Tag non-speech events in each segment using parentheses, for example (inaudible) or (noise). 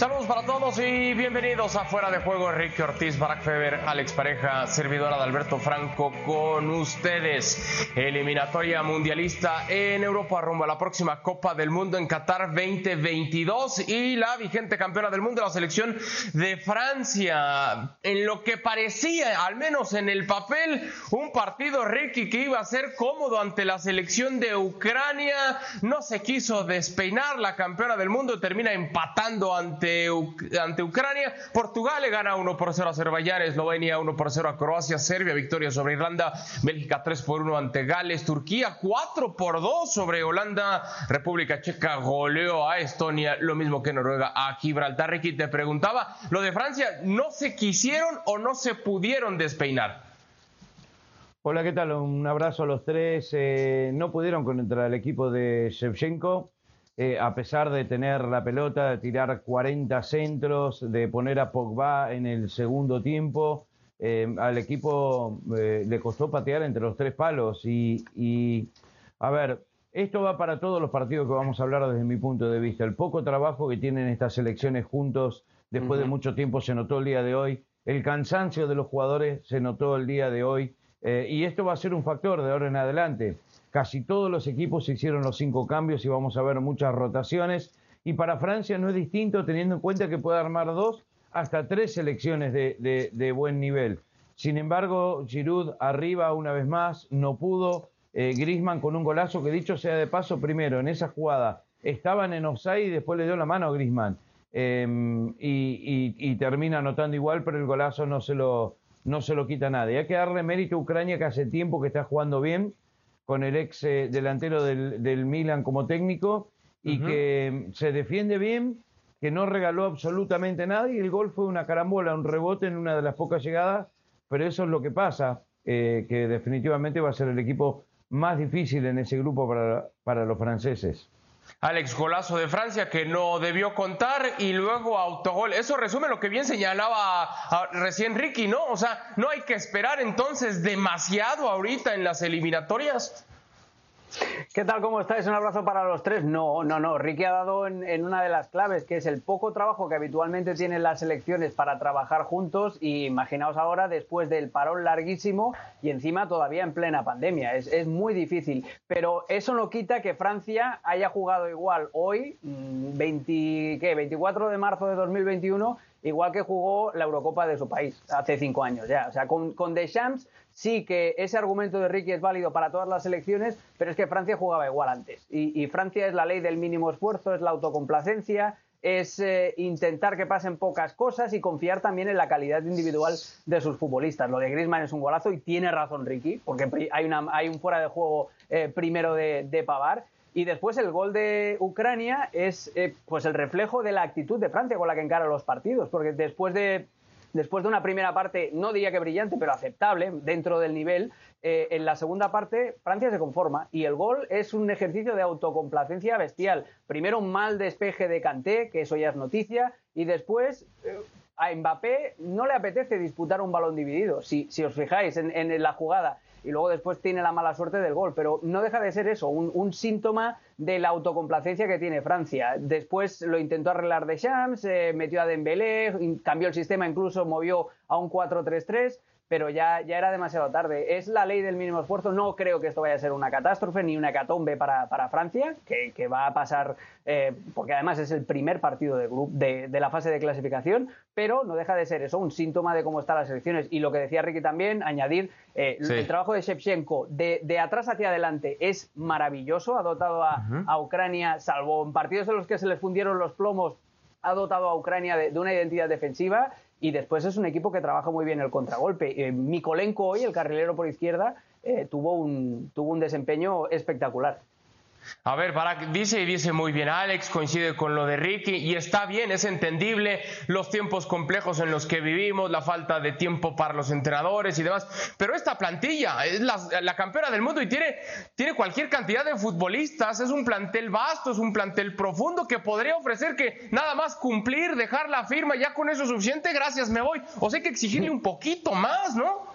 Saludos para todos y bienvenidos a Fuera de Juego. Enrique Ortiz, Barack Feber, Alex Pareja, servidora de Alberto Franco con ustedes. Eliminatoria mundialista en Europa rumbo a la próxima Copa del Mundo en Qatar 2022 y la vigente campeona del mundo, la selección de Francia. En lo que parecía, al menos en el papel, un partido Ricky que iba a ser cómodo ante la selección de Ucrania. No se quiso despeinar la campeona del mundo termina empatando ante ante, Ucrania. Portugal le gana 1 por 0 a Azerbaiyán, Eslovenia 1 por 0 a Croacia, Serbia victoria sobre Irlanda, Bélgica 3 por 1 ante Gales, Turquía 4 por 2 sobre Holanda, República Checa goleó a Estonia, lo mismo que Noruega a Gibraltar. Ricky te preguntaba, lo de Francia, ¿no se quisieron o no se pudieron despeinar? Hola, ¿qué tal? Un abrazo a los tres. Eh, no pudieron contra el equipo de Shevchenko. Eh, a pesar de tener la pelota, de tirar 40 centros, de poner a Pogba en el segundo tiempo, eh, al equipo eh, le costó patear entre los tres palos. Y, a ver, esto va para todos los partidos que vamos a hablar desde mi punto de vista. El poco trabajo que tienen estas selecciones juntos después de mucho tiempo se notó el día de hoy. El cansancio de los jugadores se notó el día de hoy. y esto va a ser un factor de ahora en adelante. Casi todos los equipos hicieron los cinco cambios y vamos a ver muchas rotaciones. Y para Francia no es distinto teniendo en cuenta que puede armar dos hasta tres selecciones de, buen nivel. Sin embargo, Giroud arriba una vez más, no pudo. Eh, Grisman con un golazo que dicho sea de paso, primero en esa jugada estaban en offside y después le dio la mano a Grisman. Em, y, termina anotando igual, pero el golazo no se lo, no se lo quita nadie. Hay que darle mérito a Ucrania que hace tiempo que está jugando bien con el ex eh, delantero del, Milan como técnico y que se defiende bien, que no regaló absolutamente nada y el gol fue una carambola, un rebote en una de las pocas llegadas, pero eso es lo que pasa, eh, que definitivamente va a ser el equipo más difícil en ese grupo para, para los franceses. Alex, golazo de Francia que no debió contar y luego autogol. Eso resume lo que bien señalaba recién Ricky, ¿no? O sea, no hay que esperar entonces demasiado ahorita en las eliminatorias. ¿Qué tal? ¿Cómo estáis? Un abrazo para los tres. No, no, no. Ricky ha dado en, una de las claves, que es el poco trabajo que habitualmente tienen las selecciones para trabajar juntos. Y imaginaos ahora, después del parón larguísimo y encima todavía en plena pandemia. Es, muy difícil. Pero eso no quita que Francia haya jugado igual hoy, 20, mm, ¿qué? 24 de marzo de 2021 igual que jugó la Eurocopa de su país hace cinco años ya. O sea, con, con Deschamps sí que ese argumento de Ricky es válido para todas las selecciones, pero es que Francia jugaba igual antes. Y, Francia es la ley del mínimo esfuerzo, es la autocomplacencia, es eh, intentar que pasen pocas cosas y confiar también en la calidad individual de sus futbolistas. Lo de Griezmann es un golazo y tiene razón Ricky, porque hay, una, hay un fuera de juego eh, primero de, de Pavar y después el gol de Ucrania es eh, pues el reflejo de la actitud de Francia con la que encara los partidos, porque después de, después de una primera parte, no diría que brillante, pero aceptable dentro del nivel, eh, en la segunda parte Francia se conforma y el gol es un ejercicio de autocomplacencia bestial. Primero un mal despeje de Kanté, que eso ya es noticia, y después... Eh, a Mbappé no le apetece disputar un balón dividido. Si, si os fijáis en la jugada, y luego después tiene la mala suerte del gol. Pero no deja de ser eso, un, síntoma de la autocomplacencia que tiene Francia. Después lo intentó arreglar de Champs, eh, metió a Dembélé, cambió el sistema, incluso movió a un 4-3-3 pero ya, ya era demasiado tarde. Es la ley del mínimo esfuerzo. No creo que esto vaya a ser una catástrofe ni una hecatombe para, para Francia, que, que, va a pasar, eh, porque además es el primer partido de, grupo, de, de, la fase de clasificación, pero no deja de ser eso, un síntoma de cómo están las elecciones. Y lo que decía Ricky también, añadir, eh, el trabajo de Shevchenko de, de, atrás hacia adelante es maravilloso, ha dotado a, a Ucrania, salvo en partidos en los que se les fundieron los plomos, ha dotado a Ucrania de, de, una identidad defensiva y después es un equipo que trabaja muy bien el contragolpe. Eh, Mikolenko hoy, el carrilero por izquierda, eh, tuvo, un, tuvo un desempeño espectacular. A ver, Barak dice y dice muy bien, Alex coincide con lo de Ricky y está bien, es entendible los tiempos complejos en los que vivimos, la falta de tiempo para los entrenadores y demás, pero esta plantilla es la, campeona del mundo y tiene, tiene cualquier cantidad de futbolistas, es un plantel vasto, es un plantel profundo que podría ofrecer que nada más cumplir, dejar la firma, ya con eso es suficiente, gracias, me voy. O sea, hay que exigirle un poquito más, ¿no?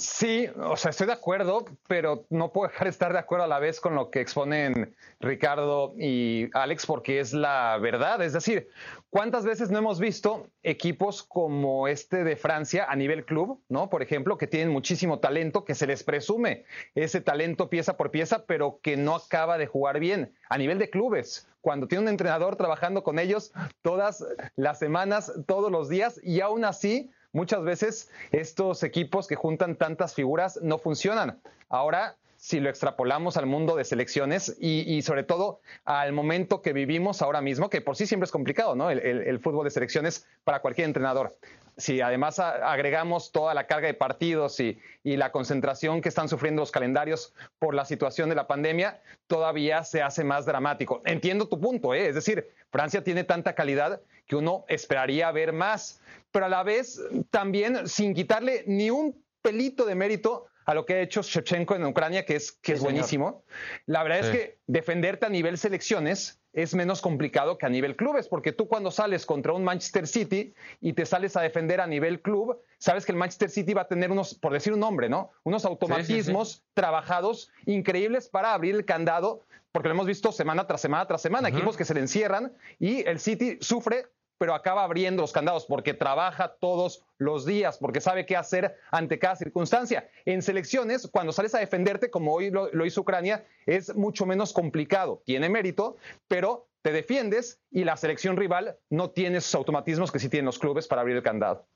Sí, o sea, estoy de acuerdo, pero no puedo dejar de estar de acuerdo a la vez con lo que exponen Ricardo y Alex, porque es la verdad. Es decir, ¿cuántas veces no hemos visto equipos como este de Francia a nivel club, ¿no? Por ejemplo, que tienen muchísimo talento, que se les presume ese talento pieza por pieza, pero que no acaba de jugar bien a nivel de clubes cuando tiene un entrenador trabajando con ellos todas las semanas, todos los días, y aún así muchas veces estos equipos que juntan tantas figuras no funcionan. Ahora, si lo extrapolamos al mundo de selecciones y, sobre todo al momento que vivimos ahora mismo, que por sí siempre es complicado, ¿no? El, fútbol de selecciones para cualquier entrenador. Si además agregamos toda la carga de partidos y, y la concentración que están sufriendo los calendarios por la situación de la pandemia, todavía se hace más dramático. Entiendo tu punto, ¿eh? es decir, Francia tiene tanta calidad que uno esperaría ver más, pero a la vez también sin quitarle ni un pelito de mérito a lo que ha hecho Shevchenko en Ucrania, que es, que es buenísimo. La verdad es que defenderte a nivel selecciones es menos complicado que a nivel clubes, porque tú cuando sales contra un Manchester City y te sales a defender a nivel club, sabes que el Manchester City va a tener unos, por decir un nombre, ¿no? Unos automatismos trabajados increíbles para abrir el candado, porque lo hemos visto semana tras semana tras semana, equipos que se le encierran y el City sufre pero acaba abriendo los candados porque trabaja todos los días, porque sabe qué hacer ante cada circunstancia. En selecciones, cuando sales a defenderte, como hoy lo, hizo Ucrania, es mucho menos complicado. Tiene mérito, pero te defiendes y la selección rival no tiene esos automatismos que sí tienen los clubes para abrir el candado.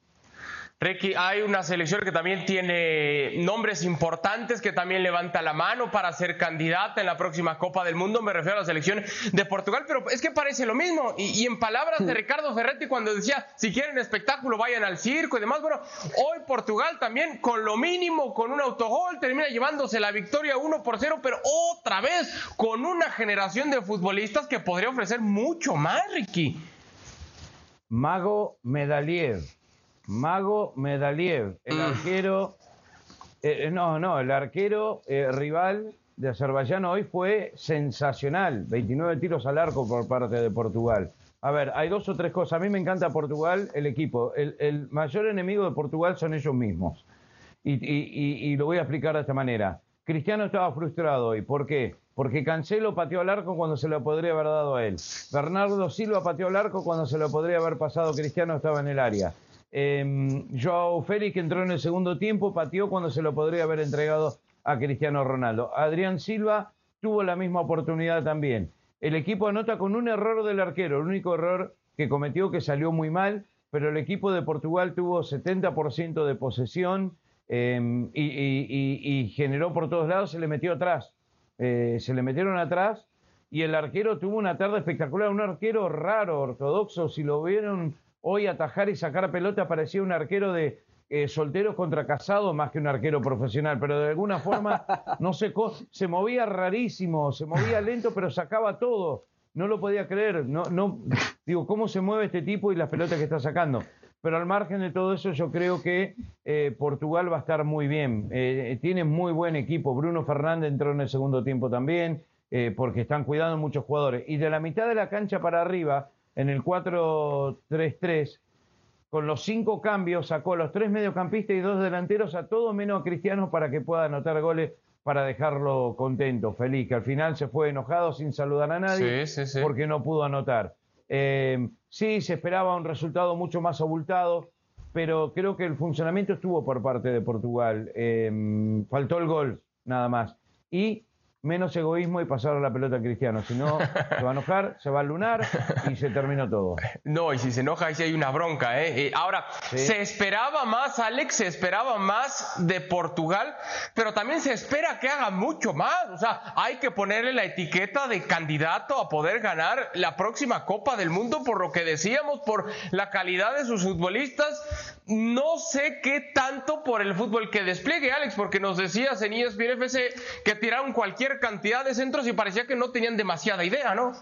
Ricky, hay una selección que también tiene nombres importantes, que también levanta la mano para ser candidata en la próxima Copa del Mundo. Me refiero a la selección de Portugal, pero es que parece lo mismo. Y, en palabras de Ricardo Ferretti, cuando decía, si quieren espectáculo, vayan al circo y demás. Bueno, hoy Portugal también, con lo mínimo, con un autogol, termina llevándose la victoria 1 por 0, pero otra vez con una generación de futbolistas que podría ofrecer mucho más, Ricky. Mago Medalier Mago Medaliev, el mm. arquero, eh, eh, no, no, el arquero eh, rival de Azerbaiyán hoy fue sensacional, 29 tiros al arco por parte de Portugal. A ver, hay dos o tres cosas. A mí me encanta Portugal, el equipo. El, mayor enemigo de Portugal son ellos mismos. Y, lo voy a explicar de esta manera. Cristiano estaba frustrado hoy. ¿Por qué? Porque Cancelo pateó al arco cuando se lo podría haber dado a él. Bernardo Silva pateó al arco cuando se lo podría haber pasado Cristiano estaba en el área. Eh, Joao Félix entró en el segundo tiempo, pateó cuando se lo podría haber entregado a Cristiano Ronaldo. Adrián Silva tuvo la misma oportunidad también. El equipo anota con un error del arquero, el único error que cometió que salió muy mal, pero el equipo de Portugal tuvo 70% de posesión em, y, generó por todos lados, se le metió atrás. Eh, se le metieron atrás y el arquero tuvo una tarde espectacular, un arquero raro, ortodoxo, si lo vieron hoy atajar y sacar pelota parecía un arquero de eh, solteros contra casados más que un arquero profesional, pero de alguna forma (laughs) no sé, se movía rarísimo, se movía lento, pero sacaba todo. No lo podía creer, no, no, digo, ¿cómo se mueve este tipo y las pelotas que está sacando? Pero al margen de todo eso, yo creo que eh, Portugal va a estar muy bien. Eh, tiene muy buen equipo. Bruno Fernández entró en el segundo tiempo también, porque están cuidando muchos jugadores. Y de la mitad de la cancha para arriba, en el 4-3-3, con los cinco cambios, sacó los tres mediocampistas y dos delanteros a todo menos a Cristiano para que pueda anotar goles para dejarlo contento, feliz, que al final se fue enojado sin saludar a nadie porque no pudo anotar. Eh, sí, se esperaba un resultado mucho más abultado, pero creo que el funcionamiento estuvo por parte de Portugal. Eh, faltó el gol, nada más. Y menos egoísmo y pasar a la pelota a Cristiano. Si no, se va a enojar, se va a lunar y se terminó todo. No, y si se enoja, ahí sí hay una bronca. ¿eh? ahora, se esperaba más, Alex, se esperaba más de Portugal, pero también se espera que haga mucho más. O sea, hay que ponerle la etiqueta de candidato a poder ganar la próxima Copa del Mundo, por lo que decíamos, por la calidad de sus futbolistas. No sé qué tanto por el fútbol que despliegue, Alex, porque nos decías en ESPN FC que tiraron cualquier cantidad de centros y parecía que no tenían demasiada idea, ¿no?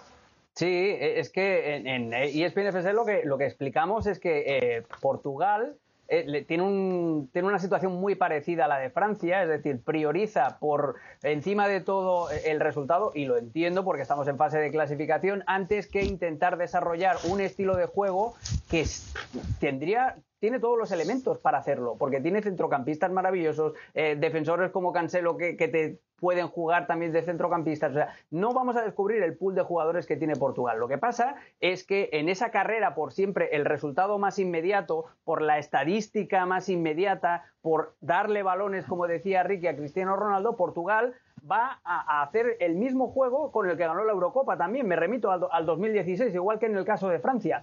Sí, e, es que en, ESPN FC lo que, lo que explicamos es que eh, Portugal eh, tiene, un, tiene una situación muy parecida a la de Francia, es decir, prioriza por encima de todo el resultado, y lo entiendo porque estamos en fase de clasificación, antes que intentar desarrollar un estilo de juego que tendría tiene todos los elementos para hacerlo, porque tiene centrocampistas maravillosos, eh, defensores como Cancelo que, te pueden jugar también de centrocampistas. O sea, no vamos a descubrir el pool de jugadores que tiene Portugal. Lo que pasa es que en esa carrera, por siempre, el resultado más inmediato, por la estadística más inmediata, por darle balones, como decía Ricky, a Cristiano Ronaldo, Portugal va a, hacer el mismo juego con el que ganó la Eurocopa también. Me remito al, al 2016, igual que en el caso de Francia.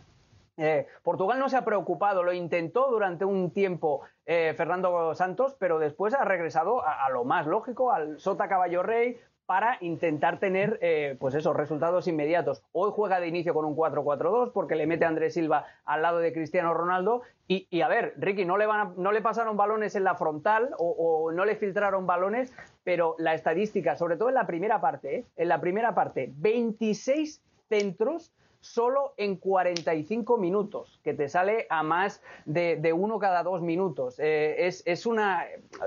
Eh, Portugal no se ha preocupado, lo intentó durante un tiempo eh, Fernando Santos, pero después ha regresado a, lo más lógico, al Sota Caballo Rey, para intentar tener eh, pues esos resultados inmediatos. Hoy juega de inicio con un 4-4-2 porque le mete a Andrés Silva al lado de Cristiano Ronaldo. Y, a ver, Ricky, no le, van no le pasaron balones en la frontal o, o, no le filtraron balones, pero la estadística, sobre todo en la primera parte, en la primera parte, 26 centros solo en 45 minutos, que te sale a más de, uno cada dos minutos. Eh, es, una,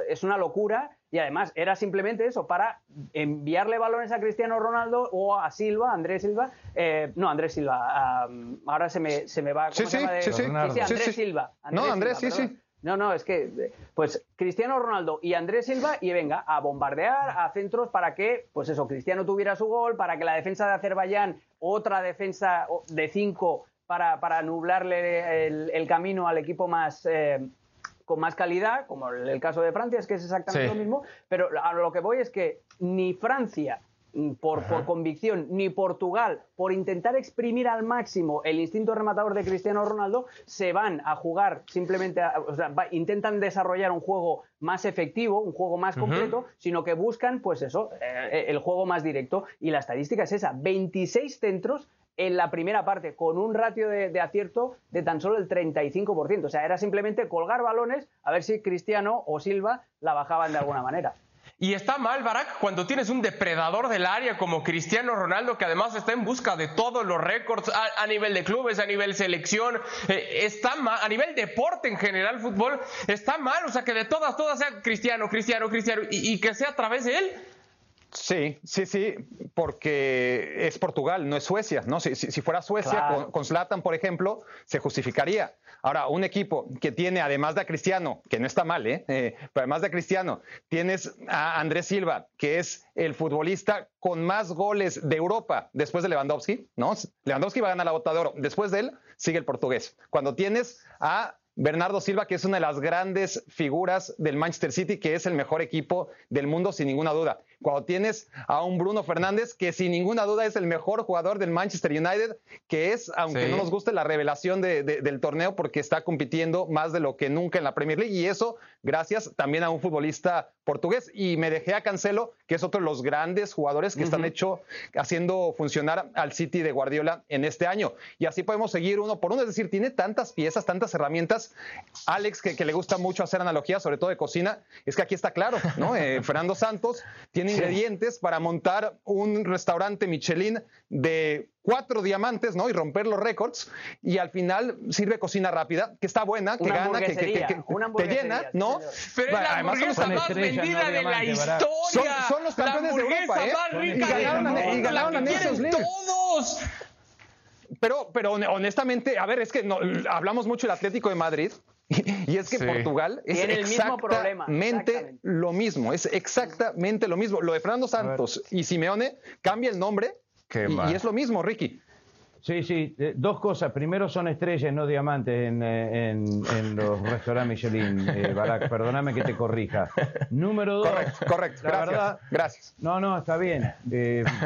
es una locura y además era simplemente eso, para enviarle balones a Cristiano Ronaldo o a Silva, Andrés Silva, eh, no, Andrés Silva, ahora se me, se me va... ¿cómo se llama sí, sí, Andrés Silva. no, Andrés, sí, sí. No, no, es que, pues Cristiano Ronaldo y Andrés Silva, y venga, a bombardear a centros para que, pues eso, Cristiano tuviera su gol, para que la defensa de Azerbaiyán, otra defensa de cinco, para, para nublarle el, camino al equipo más. Eh, con más calidad, como el caso de Francia, es que es exactamente lo mismo, pero a lo que voy es que ni Francia Mm, por, convicción, ni Portugal, por intentar exprimir al máximo el instinto rematador de Cristiano Ronaldo, se van a jugar simplemente, o sea, intentan desarrollar un juego más efectivo, un juego más completo, sino que buscan, pues eso, eh, el juego más directo. Y la estadística es esa, 26 centros en la primera parte, con un ratio de, de, acierto de tan solo el 35%. O sea, era simplemente colgar balones a ver si Cristiano o Silva la bajaban de alguna manera. Y está mal, Barack, cuando tienes un depredador del área como Cristiano Ronaldo, que además está en busca de todos los récords a, nivel de clubes, a nivel selección, eh, está mal, a nivel deporte en general, fútbol, está mal, o sea, que de todas, todas sea Cristiano, Cristiano, Cristiano, y que sea a través de él. Sí, sí, sí, porque es Portugal, no es Suecia, ¿no? Si, fuera Suecia, con, Zlatan, por ejemplo, se justificaría. Ahora, un equipo que tiene, además de a Cristiano, que no está mal, ¿eh? ¿eh? pero además de a Cristiano, tienes a Andrés Silva, que es el futbolista con más goles de Europa después de Lewandowski, ¿no? Lewandowski va a ganar la bota de oro. Después de él, sigue el portugués. Cuando tienes a Bernardo Silva, que es una de las grandes figuras del Manchester City, que es el mejor equipo del mundo, sin ninguna duda. Cuando tienes a un Bruno Fernández, que sin ninguna duda es el mejor jugador del Manchester United, que es, aunque no nos guste, la revelación del torneo, porque está compitiendo más de lo que nunca en la Premier League. Y eso gracias también a un futbolista portugués. Y me dejé a Cancelo, que es otro de los grandes jugadores que están hecho, haciendo funcionar al City de Guardiola en este año. Y así podemos seguir uno por uno. Es decir, tiene tantas piezas, tantas herramientas. Alex, que, le gusta mucho hacer analogías, sobre todo de cocina, es que aquí está claro, ¿no? Eh, Fernando Santos tiene ingredientes para montar un restaurante Michelin de cuatro diamantes, ¿no? Y romper los récords. Y al final sirve cocina rápida, que está buena, que gana, que, te llena, ¿no? Pero es la hamburguesa más vendida de la historia. Son, los campeones de Europa, ¿eh? y ganaron, y ganaron a. Todos. Pero, pero honestamente, a ver, es que no, hablamos mucho del Atlético de Madrid. (laughs) Y es que Portugal es exactamente lo mismo, es exactamente lo mismo. Lo de Fernando Santos y Simeone cambia el nombre y, es lo mismo, Ricky. Sí, sí, eh, dos cosas. Primero son estrellas, no diamantes en, eh, los restaurantes Michelin, eh, (laughs) Barak. Perdóname que te corrija. Número dos. Correcto, correcto. Gracias. gracias. No, no, está bien,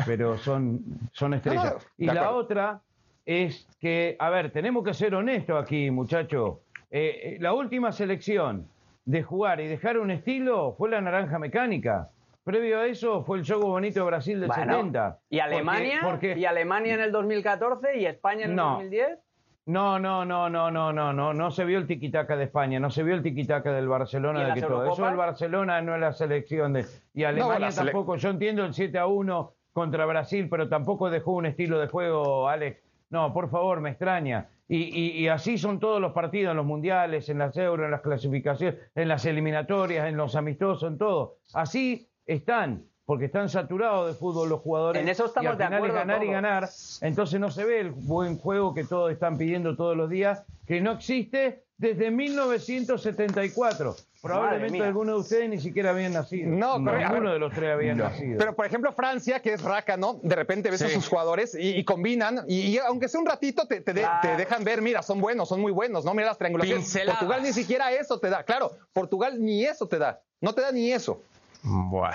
pero son, son estrellas. y la otra es que, a ver, tenemos que ser honestos aquí, muchachos. La última selección de jugar y dejar un estilo fue la naranja mecánica. Previo a eso fue el juego bonito de Brasil del 70. ¿Y Alemania? ¿Y Alemania en el 2014 y España en el 2010? No, no, no, no, no, no, no, no se vio el tiquitaca de España, no se vio el tiquitaca del Barcelona, de que todo. Eso el Barcelona no es la selección de. Y Alemania tampoco. Yo entiendo el 7 a 1 contra Brasil, pero tampoco dejó un estilo de juego, Alex. No, por favor, me extraña. Y, y, así son todos los partidos, en los mundiales, en las euros, en las clasificaciones, en las eliminatorias, en los amistosos, en todo. Así están. porque están saturados de fútbol los jugadores. En eso estamos y al final de es ganar y ganar. Entonces no se ve el buen juego que todos están pidiendo todos los días, que no existe desde 1974. Probablemente algunos de ustedes ni siquiera habían nacido. No, ninguno de los tres habían nacido. Pero por ejemplo, Francia, que es raca, ¿no? De repente ves a sus jugadores y, combinan, y, aunque sea un ratito, te, te, dejan ver, mira, son buenos, son muy buenos, ¿no? Mira las triangulaciones. Portugal ni siquiera eso te da. Claro, Portugal ni eso te da. No te da ni eso. Bueno,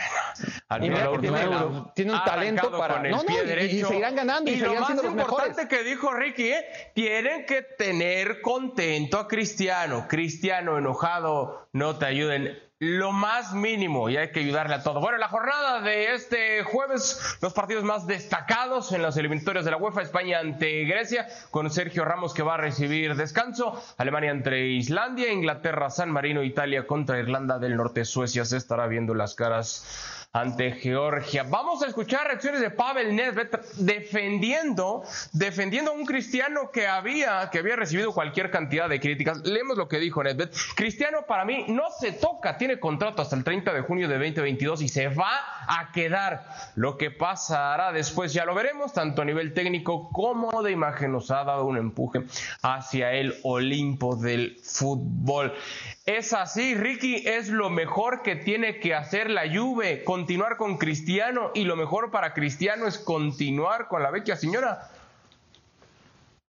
al tiene, un talento para no, no, y, seguirán ganando y, seguirán siendo los mejores. Lo más importante que dijo Ricky, ¿eh? tienen que tener contento a Cristiano. Cristiano enojado no te ayuden lo más mínimo y hay que ayudarle a todo. Bueno, la jornada de este jueves, los partidos más destacados en las eliminatorias de la UEFA, España ante Grecia, con Sergio Ramos que va a recibir descanso, Alemania entre Islandia, Inglaterra, San Marino, Italia contra Irlanda del Norte, Suecia se estará viendo las caras ante Georgia. Vamos a escuchar reacciones de Pavel Nedved defendiendo, defendiendo a un cristiano que había, que había recibido cualquier cantidad de críticas. Leemos lo que dijo Nedved. Cristiano para mí no se toca, tiene contrato hasta el 30 de junio de 2022 y se va a quedar. Lo que pasará después ya lo veremos, tanto a nivel técnico como de imagen nos ha dado un empuje hacia el Olimpo del fútbol. Es así, Ricky, es lo mejor que tiene que hacer la Juve, continuar con Cristiano y lo mejor para Cristiano es continuar con la vecchia señora.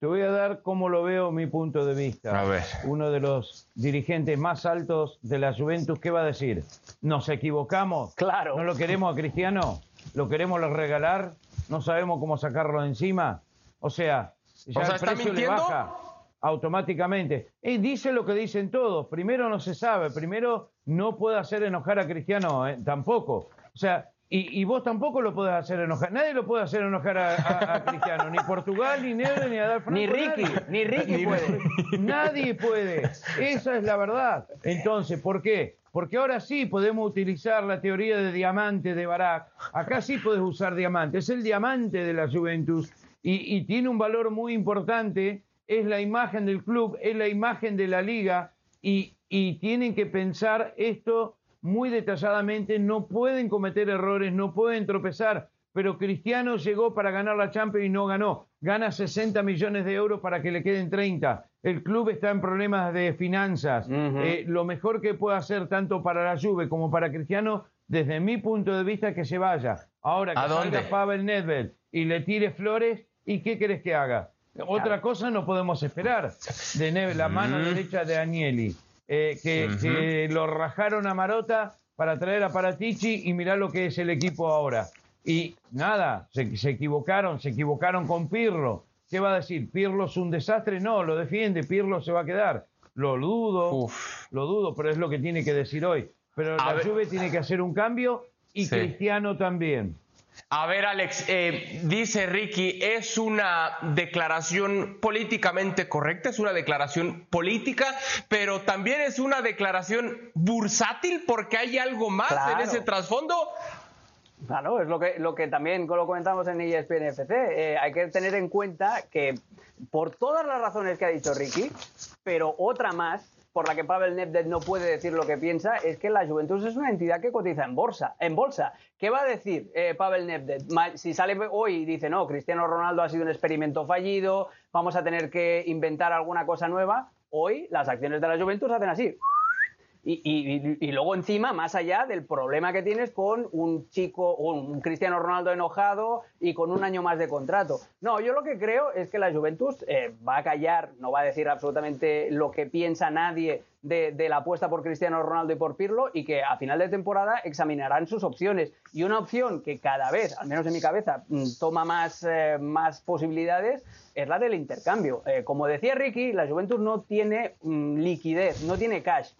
Te voy a dar cómo lo veo mi punto de vista. A ver. Uno de los dirigentes más altos de la Juventus, ¿qué va a decir? ¿Nos equivocamos? Claro. ¿No lo queremos a Cristiano? ¿Lo queremos regalar? ¿No sabemos cómo sacarlo de encima? O sea, ya el precio le baja automáticamente. Y dice lo que dicen todos. Primero no se sabe, primero no puede hacer enojar a Cristiano eh, tampoco. O sea, y, vos tampoco lo podés hacer enojar. Nadie lo puede hacer enojar a, Cristiano. Ni Portugal, ni Neve, ni Adolfo. Ni Ricky, ni Ricky puede. Nadie puede. Esa es la verdad. Entonces, ¿por qué? Porque ahora sí podemos utilizar la teoría de diamante de Barak. Acá sí podés usar diamante. Es el diamante de la Juventus y, y tiene un valor muy importante es la imagen del club, es la imagen de la liga y, tienen que pensar esto muy detalladamente, no pueden cometer errores, no pueden tropezar, pero Cristiano llegó para ganar la Champions y no ganó, gana 60 millones de euros para que le queden 30, el club está en problemas de finanzas, eh, lo mejor que puede hacer tanto para la Juve como para Cristiano, desde mi punto de vista, que se vaya. Ahora que salga Pavel Nedved y le tire flores, ¿y qué querés que haga? Otra cosa no podemos esperar de la mano derecha de Agnelli, eh, que, lo rajaron a Marota para traer a Paratici y mirar lo que es el equipo ahora. Y nada, se, equivocaron, se equivocaron con Pirlo. ¿Qué va a decir? ¿Pirlo es un desastre? No, lo defiende, Pirlo se va a quedar. Lo dudo, lo dudo, pero es lo que tiene que decir hoy. Pero la Juve tiene que hacer un cambio y Cristiano también. A ver, Alex, eh, dice Ricky, es una declaración políticamente correcta, es una declaración política, pero también es una declaración bursátil porque hay algo más en ese trasfondo. Claro, es lo que, lo que también lo comentamos en ESPN FC. Eh, hay que tener en cuenta que por todas las razones que ha dicho Ricky, pero otra más, por la que Pavel Nedved no puede decir lo que piensa es que la Juventus es una entidad que cotiza en bolsa. En bolsa. ¿Qué va a decir eh, Pavel Nedved? Si sale hoy y dice, no, Cristiano Ronaldo ha sido un experimento fallido, vamos a tener que inventar alguna cosa nueva, hoy las acciones de la Juventus hacen así. Y, luego encima, más allá del problema que tienes con un chico, un Cristiano Ronaldo enojado y con un año más de contrato. No, yo lo que creo es que la Juventus eh, va a callar, no va a decir absolutamente lo que piensa nadie de, la apuesta por Cristiano Ronaldo y por Pirlo y que a final de temporada examinarán sus opciones. Y una opción que cada vez, al menos en mi cabeza, mm, toma más, eh, más posibilidades es la del intercambio. Eh, como decía Ricky, la Juventus no tiene mm, liquidez, no tiene cash.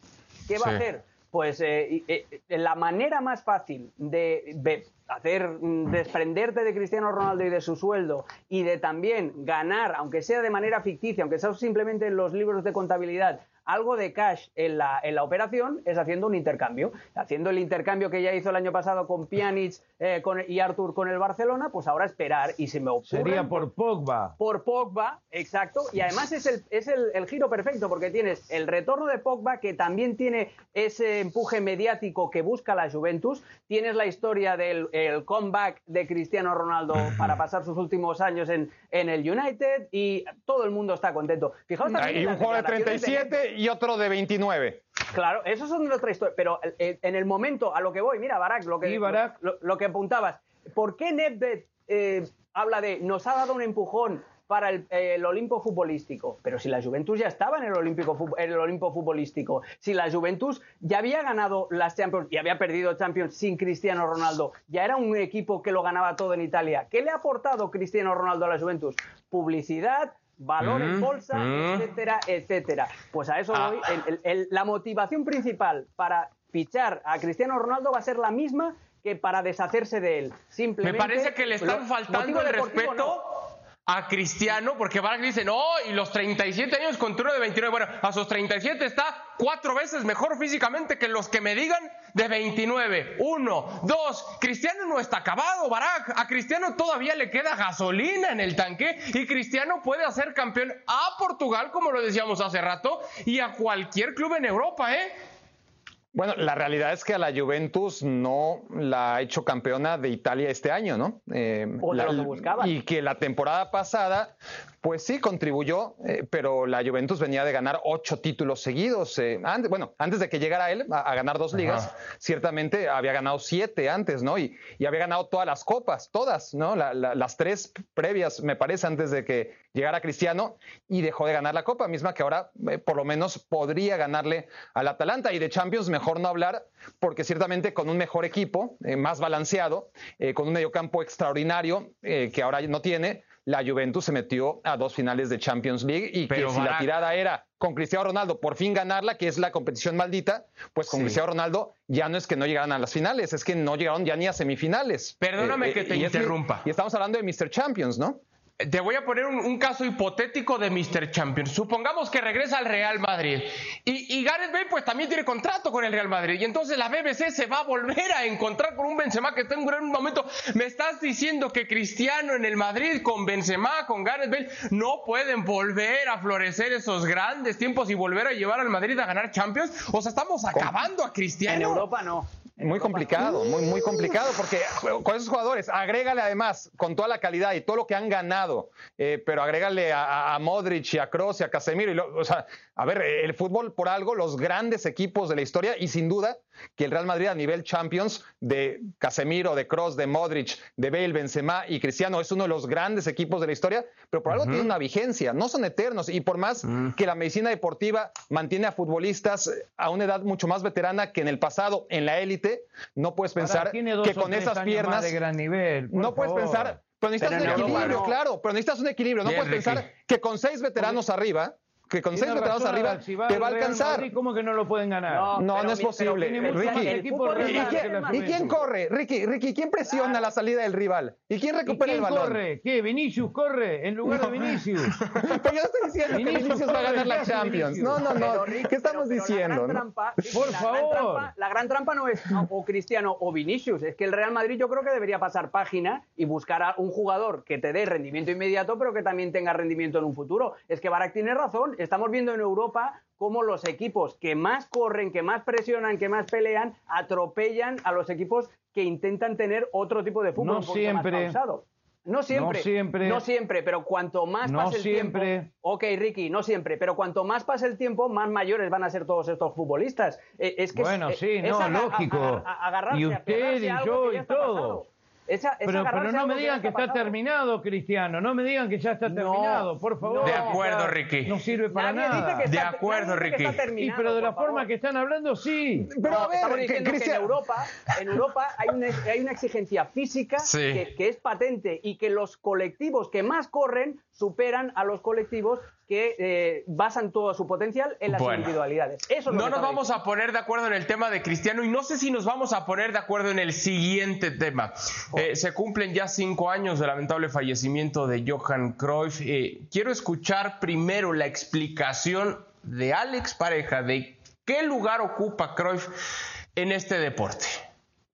¿Qué va a hacer? Pues eh, eh, la manera más fácil de, hacer mm, desprenderte de Cristiano Ronaldo y de su sueldo y de también ganar, aunque sea de manera ficticia, aunque sea simplemente en los libros de contabilidad, algo de cash en la, en la operación es haciendo un intercambio. Haciendo el intercambio que ya hizo el año pasado con Pjanic eh, y Artur con el Barcelona, pues ahora esperar y se me ocurre... Sería por Pogba. Por Pogba, exacto. Y además es el, es el, giro perfecto porque tienes el retorno de Pogba que también tiene ese empuje mediático que busca la Juventus. Tienes la historia del comeback de Cristiano Ronaldo para pasar sus últimos años en, en el United y todo el mundo está contento. Fijaos también un juego de 37 y otro de 29. Claro, eso son otra historia. Pero eh, en el momento a lo que voy, mira, Barak, lo que, Lo, que apuntabas, ¿por qué Nedved eh, habla de nos ha dado un empujón para el, Olimpo futbolístico. Pero si la Juventus ya estaba en el, Olímpico, en el Olimpo futbolístico, si la Juventus ya había ganado las Champions y había perdido Champions sin Cristiano Ronaldo, ya era un equipo que lo ganaba todo en Italia. ¿Qué le ha aportado Cristiano Ronaldo a la Juventus? Publicidad, valor en mm, bolsa, mm. etcétera, etcétera. Pues a eso ah. voy. la motivación principal para fichar a Cristiano Ronaldo va a ser la misma que para deshacerse de él. Simplemente, Me parece que le están faltando el respeto a Cristiano, porque Barak dice, no, y los 37 años con turno de 29, bueno, a sus 37 está cuatro veces mejor físicamente que los que me digan de 29. Uno, dos, Cristiano no está acabado, Barak, a Cristiano todavía le queda gasolina en el tanque y Cristiano puede hacer campeón a Portugal, como lo decíamos hace rato, y a cualquier club en Europa, ¿eh? Bueno, la realidad es que a la Juventus no la ha hecho campeona de Italia este año, ¿no? Eh, o lo que buscaba. Y que la temporada pasada pues sí, contribuyó, eh, pero la Juventus venía de ganar ocho títulos seguidos. Eh, antes, bueno, antes de que llegara él a, ganar dos ligas, ciertamente había ganado siete antes, ¿no? Y, había ganado todas las copas, todas, ¿no? las tres previas, me parece, antes de que llegara Cristiano, y dejó de ganar la copa, misma que ahora eh, por lo menos podría ganarle al Atalanta. Y de Champions mejor no hablar, porque ciertamente con un mejor equipo, más balanceado, con un mediocampo extraordinario que ahora no tiene, la Juventus se metió a dos finales de Champions League y que si la tirada era con Cristiano Ronaldo por fin ganarla, que es la competición maldita, pues con Cristiano Ronaldo ya no es que no llegaran a las finales, es que no llegaron ya ni a semifinales. Perdóname eh, que te interrumpa. y estamos hablando de Mr. Champions, ¿no? Te voy a poner un, caso hipotético de Mr. Champions. Supongamos que regresa al Real Madrid y, y, Gareth Bale pues también tiene contrato con el Real Madrid y entonces la BBC se va a volver a encontrar con un Benzema que está en un gran momento. Me estás diciendo que Cristiano en el Madrid con Benzema, con Gareth Bale no pueden volver a florecer esos grandes tiempos y volver a llevar al Madrid a ganar Champions. O sea, estamos acabando a Cristiano. En Europa no. Muy complicado, muy, muy complicado, porque con esos jugadores, agrégale además, con toda la calidad y todo lo que han ganado, eh, pero agrégale a, Modric y a Kroos y a Casemiro. Y o sea, a ver, el fútbol por algo, los grandes equipos de la historia, y sin duda que el Real Madrid a nivel Champions de Casemiro, de Kroos, de Modric, de Bale, Benzema y Cristiano es uno de los grandes equipos de la historia, pero por algo tiene una vigencia, no son eternos. Y por más mm. que la medicina deportiva mantiene a futbolistas a una edad mucho más veterana que en el pasado, en la élite, no puedes pensar que con esas piernas. De gran nivel, no puedes pensar. Pero necesitas un equilibrio, claro, pero necesitas un equilibrio. No puedes pensar que con seis veteranos arriba que con seis veteranos arriba te va a alcanzar. ¿Cómo que no lo pueden ganar? No, no, es posible. Ricky, ¿y, quién, corre? Ricky, Ricky, ¿quién presiona la salida del rival? ¿Y quién recupera el balón? corre? ¿Qué? ¿Vinicius corre en lugar de Vinicius? (laughs) pero yo estoy diciendo que Vinicius va a ganar la Champions. No, no, no. ¿Qué estamos diciendo? Por favor. La gran trampa no es o Cristiano o Vinicius. Es que el Real Madrid yo creo que debería pasar página y buscar a un jugador que te dé rendimiento inmediato, pero que también tenga rendimiento en un futuro. Es que Barak tiene razón estamos viendo en Europa cómo los equipos que más corren, que más presionan, que más pelean, atropellan a los equipos que intentan tener otro tipo de fútbol no siempre. No siempre, no siempre, no siempre, pero cuanto más pase el tiempo, ok, Ricky, no siempre, pero cuanto más pase el tiempo, más mayores van a ser todos estos futbolistas. Eh, es que bueno, sí, no, lógico. y usted y yo y todo pero, no me digan que está terminado, Cristiano. No me digan que ya está terminado, por favor. de acuerdo, Ricky. No sirve para nada. de acuerdo, Ricky. y pero de la forma que están hablando, sí. Pero a ver, que, en Europa, en Europa hay, una, hay una exigencia física que, que es patente y que los colectivos que más corren superan a los colectivos que eh, basan todo su potencial en las individualidades. no nos vamos a poner de acuerdo en el tema de Cristiano y no sé si nos vamos a poner de acuerdo en el siguiente tema. Oh. Eh, se cumplen ya cinco años del lamentable fallecimiento de Johan Cruyff. Eh, quiero escuchar primero la explicación de Alex Pareja, de qué lugar ocupa Cruyff en este deporte.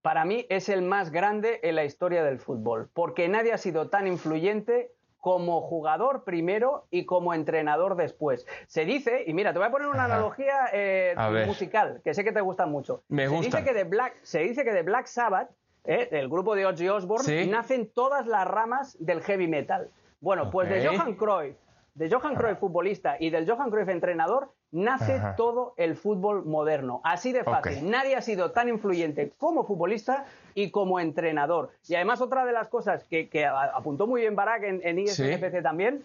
Para mí es el más grande en la historia del fútbol, porque nadie ha sido tan influyente como jugador primero y como entrenador después. Se dice, y mira, te voy a poner una analogía eh, musical, que sé que te gusta mucho. Me se gusta. Dice que de Black, se dice que de Black Sabbath, eh, del grupo de Ozzy Osbourne, nacen todas las ramas del heavy metal. Bueno, pues de Johan Cruyff, de Johan Cruyff futbolista y del Johan Cruyff entrenador, nace todo el fútbol moderno. Así de fácil. Nadie ha sido tan influyente como futbolista y como entrenador. Y además otra de las cosas que, apuntó muy bien Barak en, en ISFC también,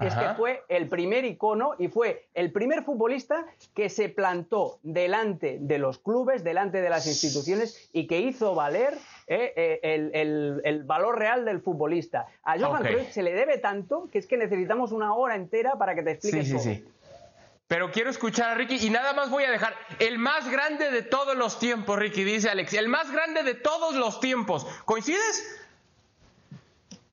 es que fue el primer icono y fue el primer futbolista que se plantó delante de los clubes, delante de las instituciones y que hizo valer eh, eh, el, valor real del futbolista. A Johan Cruyff se le debe tanto que es que necesitamos una hora entera para que te explique sí, Sí, sí. Pero quiero escuchar a Ricky y nada más voy a dejar el más grande de todos los tiempos, Ricky, dice Alex. El más grande de todos los tiempos. ¿Coincides?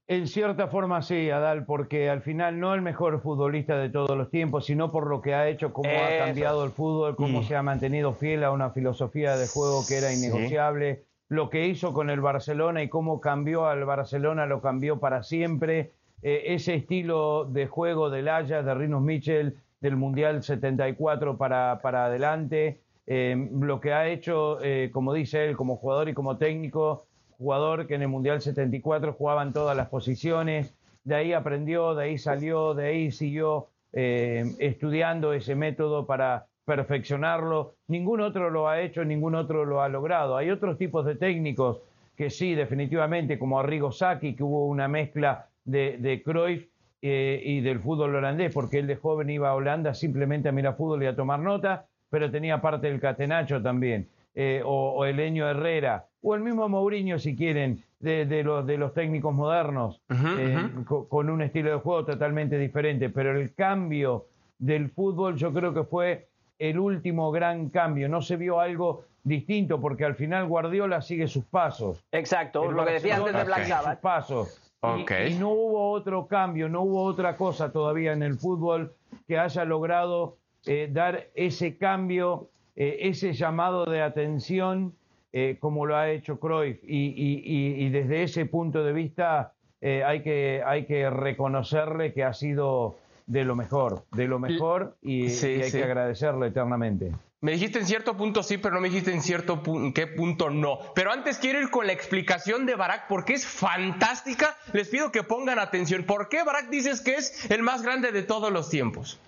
En cierta forma sí, Adal, porque al final no el mejor futbolista de todos los tiempos, sino por lo que ha hecho, cómo ha cambiado el fútbol, cómo mm. se ha mantenido fiel a una filosofía de juego que era innegociable, lo que hizo con el Barcelona y cómo cambió al Barcelona, lo cambió para siempre. Eh, ese estilo de juego del Haya, de Rinus Michel, del Mundial 74 para, para adelante. Eh, lo que ha hecho, eh, como dice él, como jugador y como técnico, jugador que en el Mundial 74 jugaba en todas las posiciones, de ahí aprendió, de ahí salió, de ahí siguió eh, estudiando ese método para perfeccionarlo. Ningún otro lo ha hecho, ningún otro lo ha logrado. Hay otros tipos de técnicos que sí, definitivamente, como Arrigo Sacchi, que hubo una mezcla de, de Cruyff eh, y del fútbol holandés, porque él de joven iba a Holanda simplemente a mirar fútbol y a tomar nota, pero tenía parte del catenacho también, eh, o, el Eño Herrera, o el mismo Mourinho, si quieren, de, los, de los técnicos modernos, eh, con, un estilo de juego totalmente diferente, pero el cambio del fútbol yo creo que fue el último gran cambio, no se vio algo distinto, porque al final Guardiola sigue sus pasos. Exacto, lo que decía antes de Black Sabbath. Sus pasos. Y, no hubo otro cambio, no hubo otra cosa todavía en el fútbol que haya logrado eh, dar ese cambio, eh, ese llamado de atención eh, como lo ha hecho Cruyff. Y, desde ese punto de vista hay, que, hay que reconocerle que ha sido de lo mejor, de lo mejor y, hay que agradecerle eternamente. Me dijiste en cierto punto sí, pero no me dijiste en cierto qué punto no. Pero antes quiero ir con la explicación de Barak porque es fantástica. Les pido que pongan atención. ¿Por qué Barak dices que es el más grande de todos los tiempos?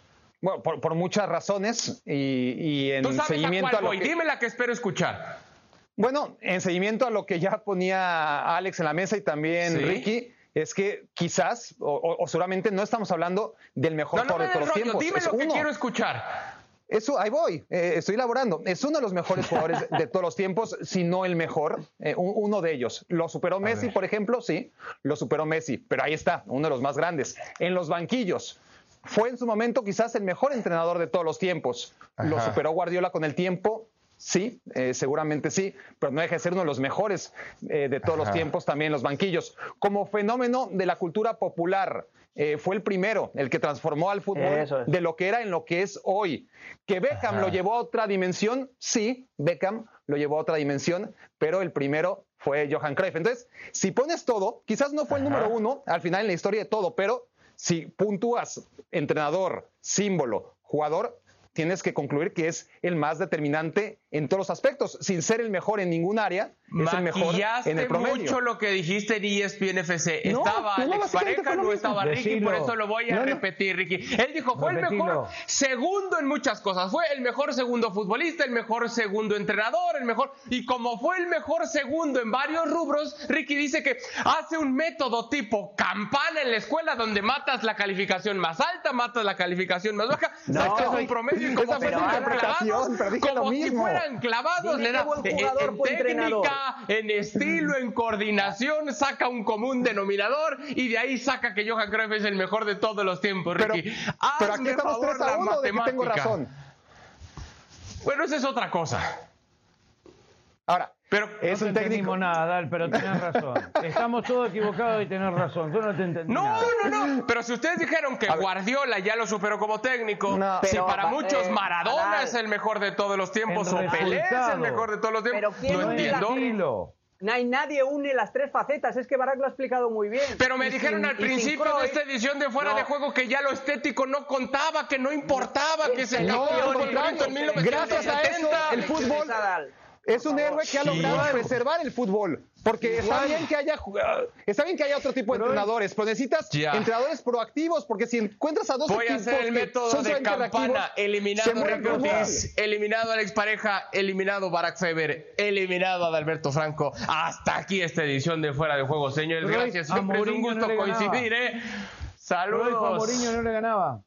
Bueno, por, muchas razones y, en seguimiento a, lo que... Dime la que espero escuchar. Bueno, en seguimiento a lo que ya ponía Alex en la mesa y también Ricky, es que quizás o, seguramente no estamos hablando del mejor jugador de todos los tiempos. Dime lo que quiero escuchar. Eso, ahí voy, eh, estoy elaborando. Es uno de los mejores jugadores de todos los tiempos, si no el mejor, eh, uno de ellos. ¿Lo superó Messi, por ejemplo? Sí, lo superó Messi, pero ahí está, uno de los más grandes. En los banquillos, fue en su momento quizás el mejor entrenador de todos los tiempos. ¿Lo superó Guardiola con el tiempo? Sí, eh, seguramente sí, pero no deja de ser uno de los mejores de todos los tiempos también en los banquillos. Como fenómeno de la cultura popular, eh, fue el primero, el que transformó al fútbol de lo que era en lo que es hoy. Que Beckham lo llevó a otra dimensión, sí, Beckham lo llevó a otra dimensión, pero el primero fue Johan Cruyff. Entonces, si pones todo, quizás no fue el número uno al final en la historia de todo, pero si puntúas entrenador, símbolo, jugador, tienes que concluir que es el más determinante en todos los aspectos, sin ser el mejor en ningún área, es el mejor en el promedio. mucho lo que dijiste en ESPN FC. estaba Alex Pareja, no estaba Ricky, por eso lo voy a repetir, Ricky. Él dijo, fue el mejor segundo en muchas cosas. Fue el mejor segundo futbolista, el mejor segundo entrenador, el mejor... Y como fue el mejor segundo en varios rubros, Ricky dice que hace un método tipo campana en la escuela donde matas la calificación más alta, matas la calificación más baja, sacas un promedio como, fue clavados, como si fueran clavados, le da en técnica, en estilo, en coordinación, saca un común denominador y de ahí saca que Johan Cruyff es el mejor de todos los tiempos, Ricky. Pero, aquí estamos 3 a 1 de que tengo razón. Bueno, esa es otra cosa. Ahora, Pero es no un te técnico. nada, Dal, pero tenés razón. Estamos todos equivocados y tenés razón. Yo no te entendí No, nada. no, no. Pero si ustedes dijeron que Guardiola ya lo superó como técnico, No. si Pero, para pa- muchos eh, Maradona Nadal. es el mejor de todos los tiempos o Pelé es el mejor de todos los tiempos, Pero ¿quién no entiendo. Tranquilo. No hay nadie une las tres facetas, es que Barack lo ha explicado muy bien. Pero me Y dijeron sin- al principio de Cruyff, esta edición de Fuera no. de Juego que ya lo estético no contaba, que no importaba, que se No, acabó el conflicto en gracias a eso, 1970. el fútbol. Es un héroe que ha Sí. logrado Igual. preservar el fútbol. Porque está bien que haya jug- está bien que haya otro tipo de Pero- entrenadores, pero necesitas Ya. entrenadores proactivos, porque si encuentras a dos Voy a hacer el método son de campana. Eliminado fútbol. Ortiz, eliminado Alex Pareja, eliminado Barack Feber, eliminado Adalberto Franco. Hasta aquí esta edición de Fuera de Juego, señores. Gracias. Siempre es un gusto no coincidir, ¿eh? Saludos. Mourinho no le ganaba.